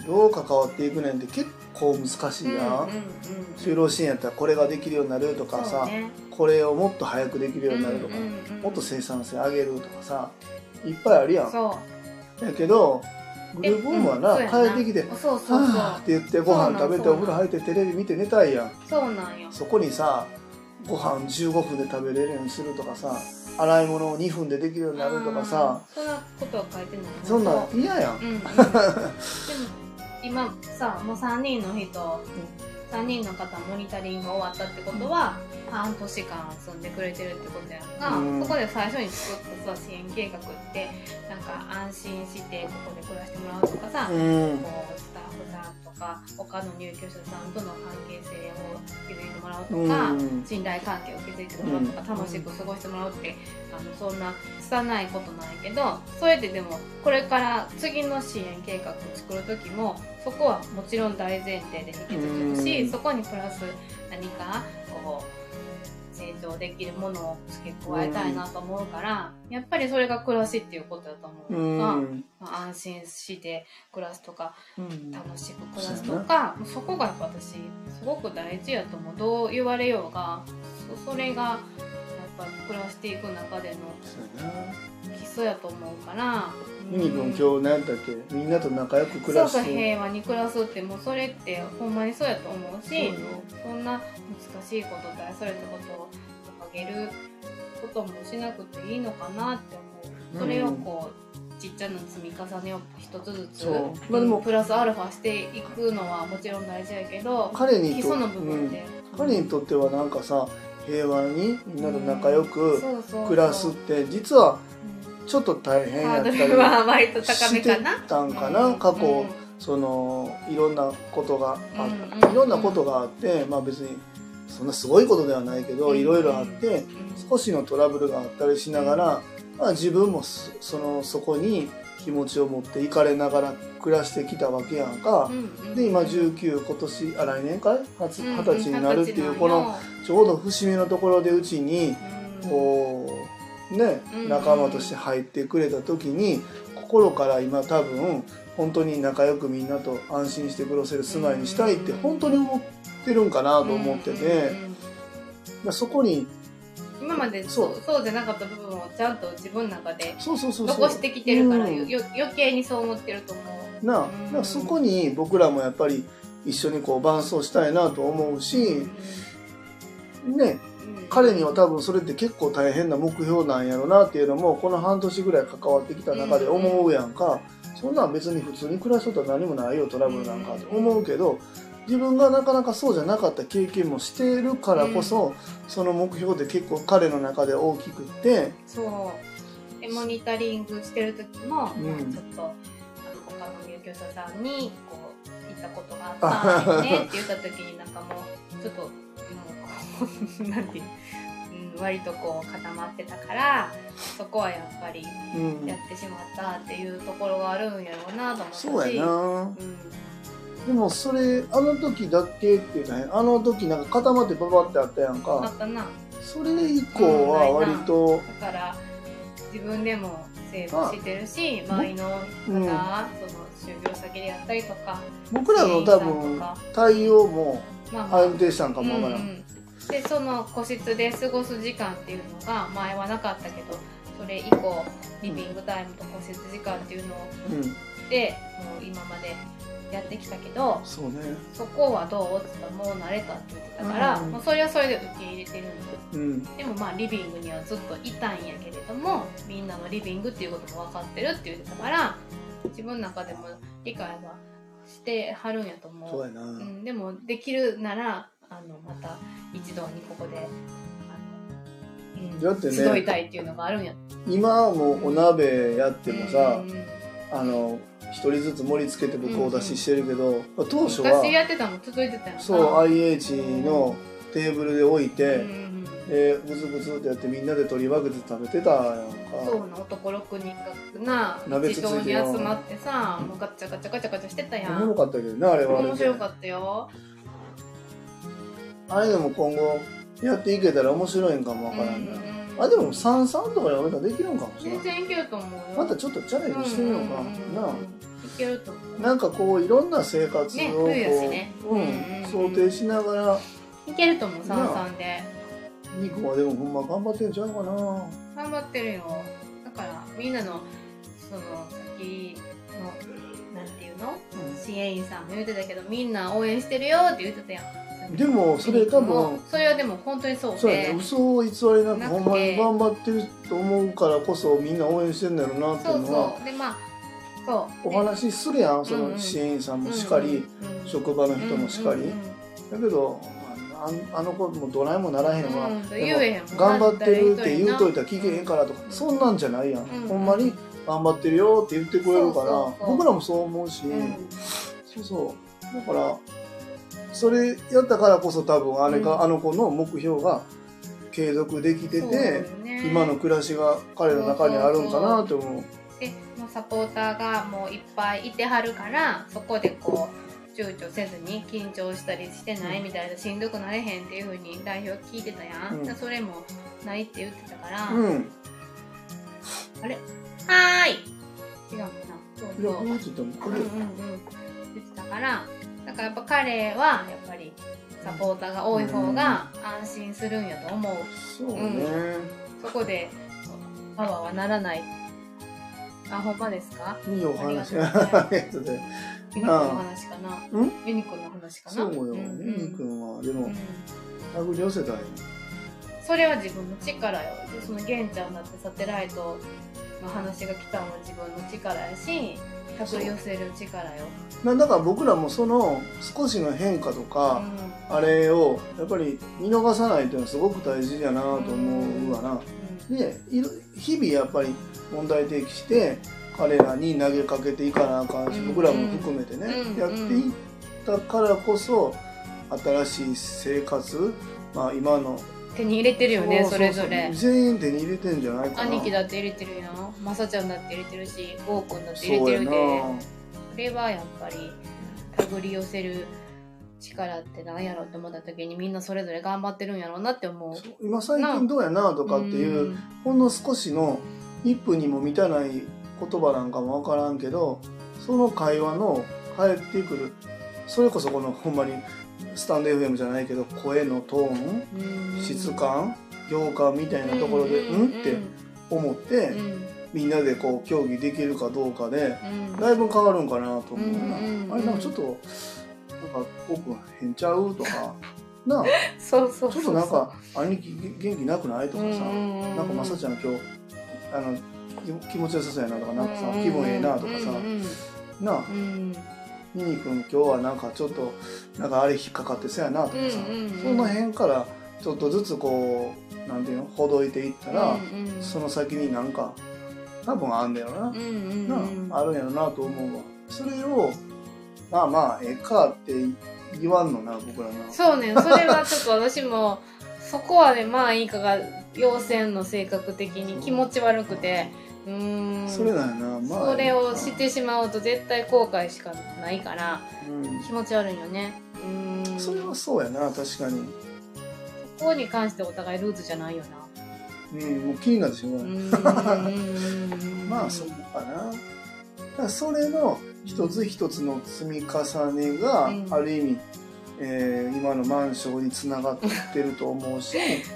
どう関わっていくねんって結構難しいやん、就労支援やったらこれができるようになるとかさ、これをもっと早くできるようになるとか、もっと生産性上げるとかさいっぱいあるやん。やけどグループホームはな、えうん帰ってきてそうそう。そうはぁって言ってご飯食べてお風呂入ってテレビ見て寝たいやん。そうなんよ。そこにさご飯15分で食べれるようにするとかさ洗い物を2分でできるようになるとかさうんそんなことは書いてない。そんなん嫌やん。うんうん、でも今さもう3人の人、3人の方モニタリングが終わったってことは半年間住んでくれてるってことやんか、うん。そこで最初に作ったさ支援計画ってなんか安心してここで暮らしてもらうとかさ、うん。こうスタッフさんとか他の入居者さんとの関係性を築いてもらうとか、うん。信頼関係を築いてもらうとか、うん。楽しく過ごしてもらうってあのそんな拙いことなんやけどそれってでもこれから次の支援計画を作る時もそこはもちろん大前提で引き継ぐし、うん。そこにプラス何かこう成長できるものを付け加えたいなと思うから、やっぱりそれが暮らしっていうことだと思ううのが、ん。まあ、安心して暮らすとかうん。楽しく暮らすとかそこがやっぱ私すごく大事やと思うどう言われようがそそれがぱ暮らしていく中での基礎やと思うからユニん今日何やっけ？みんなと仲良く暮そうそうらして平和に暮らすってもうそれってほんまにそうやと思うしそんな難しいこと大それたことを掲げることもしなくていいのかなって思う。それをこうちっちゃな積み重ねを一つずつ、まあでもプラスアルファしていくのはもちろん大事やけど彼にと基礎の部分で、うん。彼にとってはなんかさ平和にみんなと仲良く暮らすって実はうん。ちょっと大変やったりしてたんかな、うん過去、うん。そのいろんなことがあ、いろんなことがあってまあ別にそんなすごいことではないけど、うん。いろいろあってうん。少しのトラブルがあったりしながら、まあ、自分もそそのそこに気持ちを持っていかれながら暮らしてきたわけやんか。うんうんで今19今年あ来年かい？二十歳になるっていうこの歳ちょうど節目のところでうちにこうねうん仲間として入ってくれた時に心から今多分本当に仲良くみんなと安心して暮らせる住まいにしたいって本当に思ってるんかなと思ってて。そこに今までそそう。うそうじゃなかった部分をちゃんと自分の中でそうそうそうそう。残してきてるから、うん。よ余計にそう思ってると思う。なあうん。だからそこに僕らもやっぱり一緒にこう伴走したいなと思うしね彼には多分それって結構大変な目標なんやろなっていうのもこの半年ぐらい関わってきた中で思うやんか、そんなん別に普通に暮らしとったら何もないよトラブルなんかって思うけど自分がなかなかそうじゃなかった経験もしているからこそ、その目標って結構彼の中で大きくって。そう。でモニタリングしてる時も、うん。まあちょっとあの他の入居者さんにこう行ったことがあった ねって言った時になんかもうちょっともうこう なんていう、うん、割とこう固まってたからそこはやっぱりうん。やってしまったっていうところがあるんやろうなと思ったし。そうやな。うんでもそれあの時だけっていうかねあの時なんか固まってババってあったやんあかったな。それ以降は割とだから自分でもセーブしてるし周りの方、うんその就業先でやったりとか僕らの多分対応も安定したんかもわからん、うんうん。でその個室で過ごす時間っていうのが前はなかったけどそれ以降リビングタイムと個室時間っていうのをうん、でもう今までやってきたけどそうね。そこはどう？って言ったらもう慣れたって言ってたから、うん。もうそれはそれで受け入れてるんだうん。でもまあリビングにはずっといたんやけれどもみんなのリビングっていうことも分かってるって言ってたから自分の中でも理解はしてはるんやと思う。そうん、でもできるならあのまた一度にここでだってね集いたいっていうのがあるんや。今もうお鍋やってもさ、うんあの一人ずつ盛り付けて僕お出ししてるけど、当初は昔やってたの続いてたそう IH のテーブルで置いて、うんうんでブツブツってやってみんなで取り分けて食べてたやんか。そうな男6人がな鍋つついて一堂に集まってさもうガチャガチャガチャガチャしてたやん。おもろかったけどねあれは。面白かったよ。あれでも今後やっていけたら面白いんかもわからんな、あでも三三とかでやめたらできるんかもしれない全然いけると思うよ。またちょっとチャレンジしてみようか、んんんん。なあ。いけると思う。なんかこういろんな生活をこう、ねうんうんうんうん。想定しながら。いけると思う三々で。肉はでもほんま頑張ってんちゃうかな。頑張ってるよ。だからみんなのその先のなんていうの？支援員さんも言ってたけどみんな応援してるよって言ってたやんでもそれ多分それはでも本当にそうそうやね。で嘘を偽りなくほんまに頑張ってると思うからこそみんな応援してんだろうなっていそううのはそうでまあそう。お話しするやん。その支援員さんもしかり、職場の人もしかり、だけどああの子もどないもならへんわ、頑張ってるって言うといたら聞けへんからとか、そんなんじゃないやん、うんほんまに頑張ってるよって言ってくれるから僕らもそう思うし、うん。そうそう。だからそれやったからこそ多分あれが、うん。あの子の目標が継続できてて、よね。今の暮らしが彼の中にあるんかなと思う。でもうサポーターがもういっぱいいてはるからそこでこう躊躇せずに緊張したりしてないみたいなしんどくなれへんっていう風に代表聞いてたやん、うん。それもないって言ってたから、うん。はーい！違うかな？そうそう。うんうんうん。言ってたからだからやっぱ彼はやっぱりサポーターが多い方が安心するんやと思う、そうね。そこでパワーはならない。あほんまですか？いいお話。ユニコ の話かな。うん？ユニコの話かな？そうよ、んユニ君は、でもうん、手繰り寄せたい。それは自分の力よ。その玄ちゃんだってサテライトの話が来たのは自分の力やし寄せる力よ。なんだから僕らもその少しの変化とか、あれをやっぱり見逃さないっていうのはすごく大事だなと思うわな。でいろ日々やっぱり問題提起して彼らに投げかけていかなあかんし、うん。僕らも含めてね、うん。やっていったからこそ新しい生活、まあ、今の手に入れてるよねそれぞれ。全員手に入れてんじゃないかな。兄貴だって入れてるやんまさちゃんだって入れてるしゴーくんだって入れてるで。これはやっぱり手繰り寄せる力って何やろって思った時にみんなそれぞれ頑張ってるんやろうなって思う。今最近どうやなとかっていう、ん。ほんの少しの1分にも満たない言葉なんかも分からんけどその会話の返ってくるそれこそこのほんまにスタンド FM じゃないけど声のトーンうん。質感行間みたいなところでうんって思ってうん。みんなでこう協議できるかどうかでうん。だいぶ変わるんかなと思うな。あれなんかちょっとなんか僕変ちゃうとか なあそうそうちょっとなんか兄貴元気なくないとかさななんかまさちゃん今日あの気気持ちよさそうやなとかなんかさうん気分ええなとかさうんなあうんミニ君今日はなんかちょっとなんかあれ引っかかってそうやなと。かさその辺からちょっとずつこうなんていうのほどいていったらうんうんその先になんか多分あんだよなうんうんなうんああるんやろなと思うわ。それをまあまあええかって言わんのな僕らな。そうね。それはちょっと私も そこはねまあいいかが要線の性格的に気持ち悪くてうーん。それなんやな。まあ。それをしてしまうと絶対後悔しかないからうん。気持ち悪いよね。うーん。それはそうやな確かに。そこに関してお互いルーズじゃないよな。うんもう気になってしょう。まあそこかな。だからそれの一つ一つの積み重ねが、うん。ある意味、えー今のマンションにつながってると思うし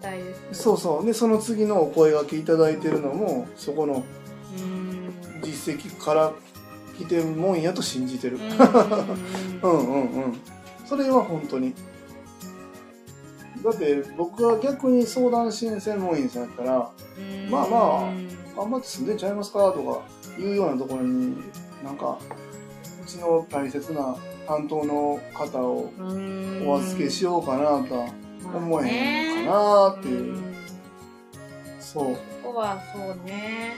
たいですそうそうでその次のお声がけいただいてるのもそこの実績から来てるもんやと信じてる。う うんんうんうん。それは本当に。だって僕は逆に相談支援専門員さんやったらうんまあまあ頑張って住んでんちゃいますかとかいうようなところになんかうちの大切な担当の方をお預けしようかなとは思えへんかなっていう、んそう。ここはそうね。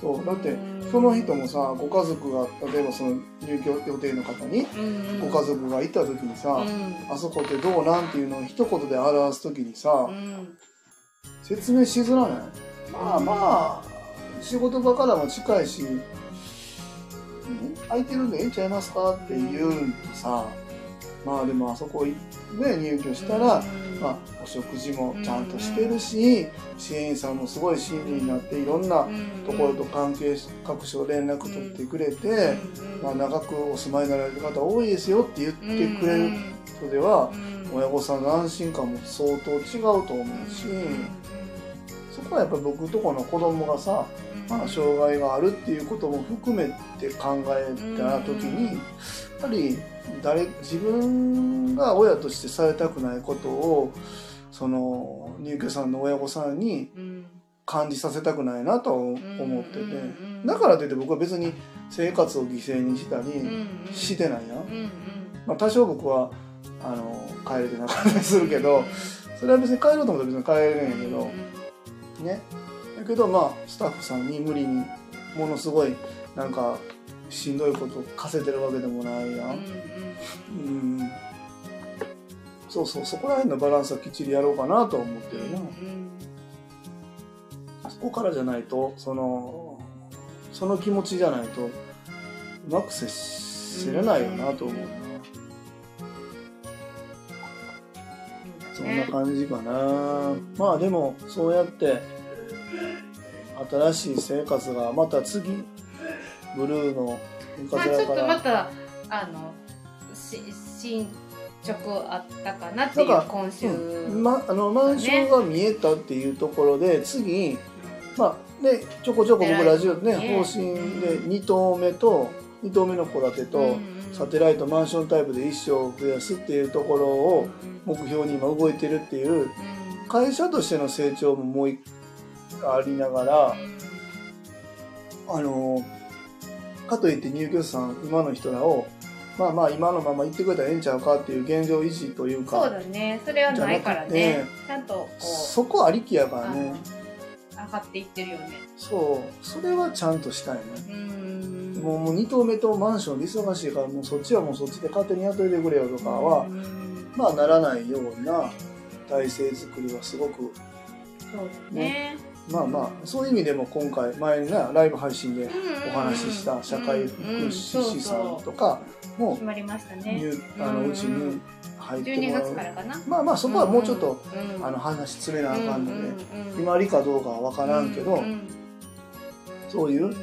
そう。だってうん。その人もさご家族が例えばその入居予定の方にうんうん。ご家族がいた時にさ、うん。あそこってどうなんっていうのを一言で表す時にさ、うん。説明しづらない？まあまあ仕事場からも近いしん空いてるんでええんちゃいますかって言うんとさまあでもあそこいね入居したら、うん。まあ、お食事もちゃんとしてるし、支援員さんもすごい親身になっていろんなところと関係各所連絡取ってくれて、まあ、長くお住まいになられる方多いですよって言ってくれる人では、親御さんの安心感も相当違うと思うし、そこはやっぱり僕とこの子供がさ、まあ、障害があるっていうことも含めて考えた時に、ぱり誰自分が親としてされたくないことをその入居さんの親御さんに感じさせたくないなとは思ってて、だからといって僕は別に生活を犠牲にしたりしてないや、まあ、多少僕はあの帰れてなかったりするけどそれは別に帰ろうと思ったら別に帰れるんやけど、ね。だけどまあスタッフさんに無理にものすごいなんかしんどいこと課せてるわけでもないやん、うん。そうそうそこら辺のバランスはきっちりやろうかなとは思ってるな、そこからじゃないとそのその気持ちじゃないとうまく接せれないよなと思うな、そんな感じかな、まあでもそうやって新しい生活がまた次ブルーのまあちょっとまたあのし進捗あったかなっていう今週、うんま、あのマンションが見えたっていうところで次まあねちょこちょこ僕ラジオでねね。方針で2棟目と2棟目の戸建てとサテライトマンションタイプで一生増やすっていうところを目標に今動いてるっていう会社としての成長ももう一ありながらあのかといって入居者さん今の人らをまあまあ今のまま行ってくれたらええんちゃうかっていう現状維持というそうかだねそれはないからね。くちゃんとこそこありきやからう、ね上がっていってるよね。そう。それはちゃんとしたいね。うん。もうもう2棟目とマンションで忙しいからもうそっちはもうそっちで勝手に雇いてくれよとかはうん。まあならないような体制作りはすごくそうだねまあまあそういう意味でも今回前になライブ配信でお話しした社会福祉士さんとかも決まりましたね。入あのうちに入って12もらう。まあまあそこはもうちょっとうんあの話詰めなあかんのでうんうんうん今ありかどうかは分からんけどそういう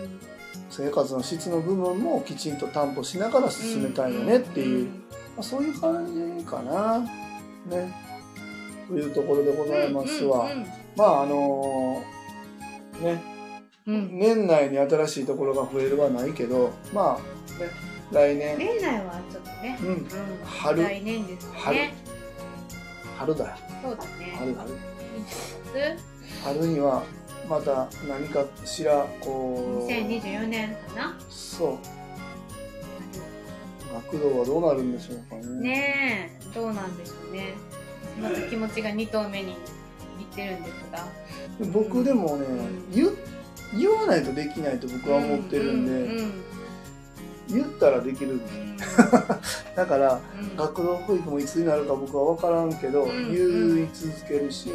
生活の質の部分もきちんと担保しながら進めたいよねっていう、まあ、そういう感じかな。ね。というところでございますわ、うんまああのね。うん。うん年内に新しいところが増えるはないけどまあね来年。年内はちょっとね、うん。うん。春。来年です春ね。春。だ。よそうだね。春春。春にはまた何かしらこう。2024年かな。そう。学童はどうなるんでしょうかね。ねえ。どうなんでしょうね。また気持ちが2投目に。いってるんですが。僕でもね、うん。言言わないとできないと僕は思ってるんで、うんうん。言ったらできるうん。だからうん。学童保育もいつになるか僕は分からんけど、うん言い続けるし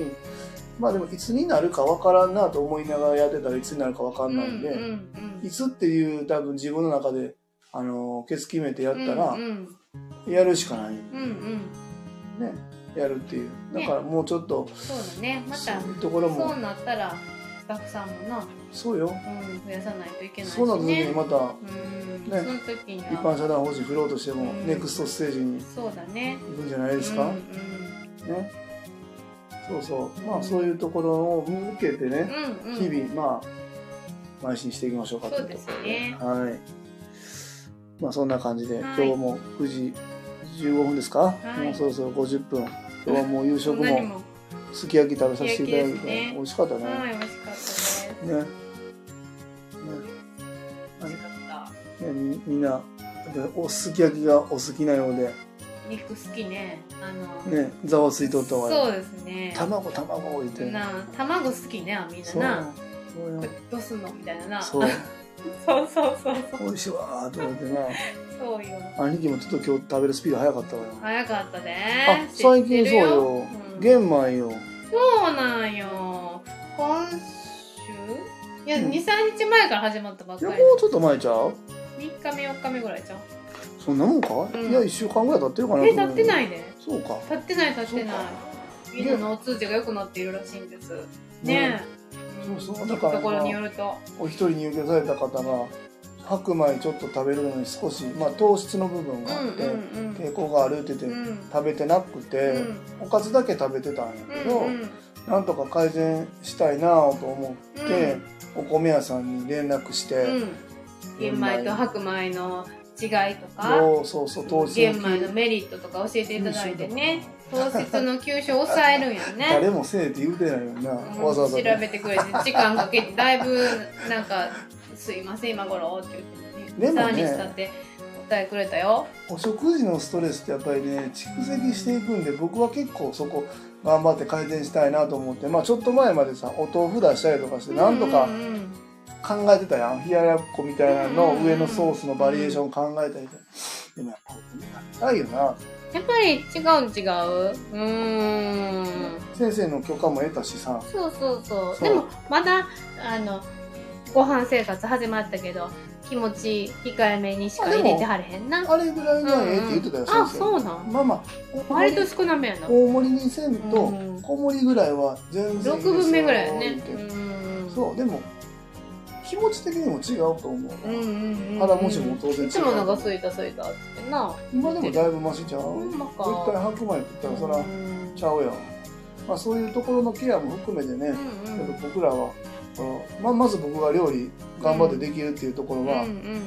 まあでもいつになるか分からんなと思いながらやってたらいつになるか分かんないんで、うんうん。いつっていう多分自分の中であのケツ決めてやったらうんうん。やるしかない、うんうん。ねやるっていう。だからもうちょっと、そうだね。またそういうところも。そうなったらスタッフさんもな、そうよ。うん、増やさないといけないしね。そうなった時にまた。うん。ね。その時には。一般社団法人振ろうとしても、うん。ネクストステージにそうだね。行くんじゃないですか、うんね。そうそう。まあそういうところを向けてね、うんうん、日々まあ邁進していきましょうかというところで。すね。はい。まあそんな感じで、はい。今日も9時15分ですか、い。もうそろそろ50分今日はもう夕食もすき焼き食べさせていただいて、ね。美味しかったね、はい美味しかったです。ね。ね。美味しかった。ねみみんなおすき焼きがお好きなようで。肉好きね。あのねざわついとったわよ。そうですね。卵卵置いて。な卵好きねみんなな。そう。どうすんの？みたいなな。そうそうそうそうそう。美味しいわーと思ってな。そうよ。兄貴もちょっと今日食べるスピード早かったわよ。早かったね。あ最近そうよ。うん。玄米よ。そうなんよ。今週？いや、うん。23日前から始まったばっいやかりもうちょっと前ちゃう？3日目4日目ぐらいじゃんそんなもんか、うん。いや1週間ぐらい経ってるかなえ経ってないいでそうか。経ってない経ってない。そうみんなのお通じが良くなっているらしいんです。ね。え、そうそう聞だからくところによると。お一人入居された方が白米ちょっと食べるのに少し、まあ、糖質の部分があって、うん抵抗があるって言って、うん。食べてなくて、うん。おかずだけ食べてたんやけど、なんとか改善したいなぁと思って、お米屋さんに連絡して、うん。玄米と白米の違いとかそうそうそう糖質玄米のメリットとか教えていただいてね糖質の吸収を抑えるんやね。誰もせえって言うてないよな、うんわざわざ調べてくれて時間かけてだいぶなんか「すいません今頃」って言ってね。でもね3日経って答えくれたよ。お食事のストレスってやっぱりね蓄積していくんで僕は結構そこ頑張って改善したいなと思って。まあちょっと前までさお豆腐出したりとかしてなんとか考えてたやん。冷ややっこみたいなのの上のソースのバリエーション考えたりとかでもやっぱお米食べたいよなやっぱり違う違う？うーん先生の許可も得たしさ。そうそうそう。そう。でもまだあのご飯生活始まったけど気持ち控えめにしか入れてはれへんな。あれぐらいがええって言ってたよ、あ先生。そうなん？まあまあ割と少なめやな。大盛りにせんとうん。小盛りぐらいは全然いいですよ6分目ぐらいやね。うん。そうでも気持ち的にも違うと思うな、うんうんうん腹持ちも当然違う。いつもなんかすいたすいたってな。今でもだいぶマシちゃう、ほん絶対白米食ったらそらうんちゃうやん、まあ、そういうところのケアも含めてね、うんうん。僕らはこのままず僕が料理頑張ってできるっていうところはうん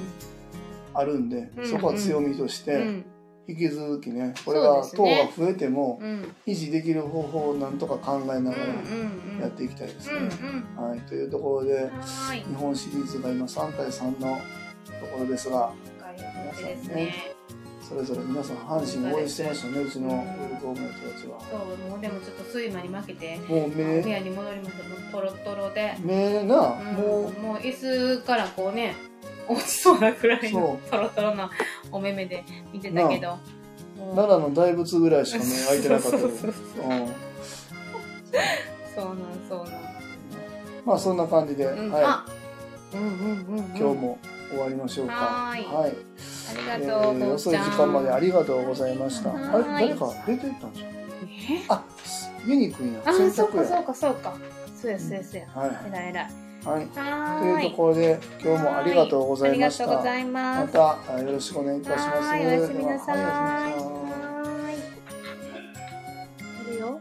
あるんで、うん。そこは強みとして、うん引き続きねこれそうが糖が増えてもうん。維持できる方法をなんとか考えながらうんやっていきたいですうんね。うん。はい、というところで日本シリーズが今3対3のところですが深い話ですねそれぞれ皆さん阪神応援してましたねうちのウルフオームの人たちは。そうもうでもちょっと睡魔に負けてもう部目屋に戻りました。もうトロトロで。目な、うんももう椅子からこうね落ちそうなくらいのそトロトロなお目目で見てたけど。奈良の大仏ぐらいしか目開いてなかったそうなんそうなん。まあそんな感じで、うんはあうんうんうんうん。い、今日も終わりましょうか。はーいはいありがとう、えー遅い時間までありがとうございました。はあれ？誰か出て行ったんじゃん。え？あ、ユニくんや。あ洗濯や。そうかそうかそうかそうやそうやそうやはい。えらいえらいはい。というところで今日もありがとうございました。まますたあよろしくお願いいたします。はーいおやすみなさいでははいおやすみなさい。はーい。いるよ。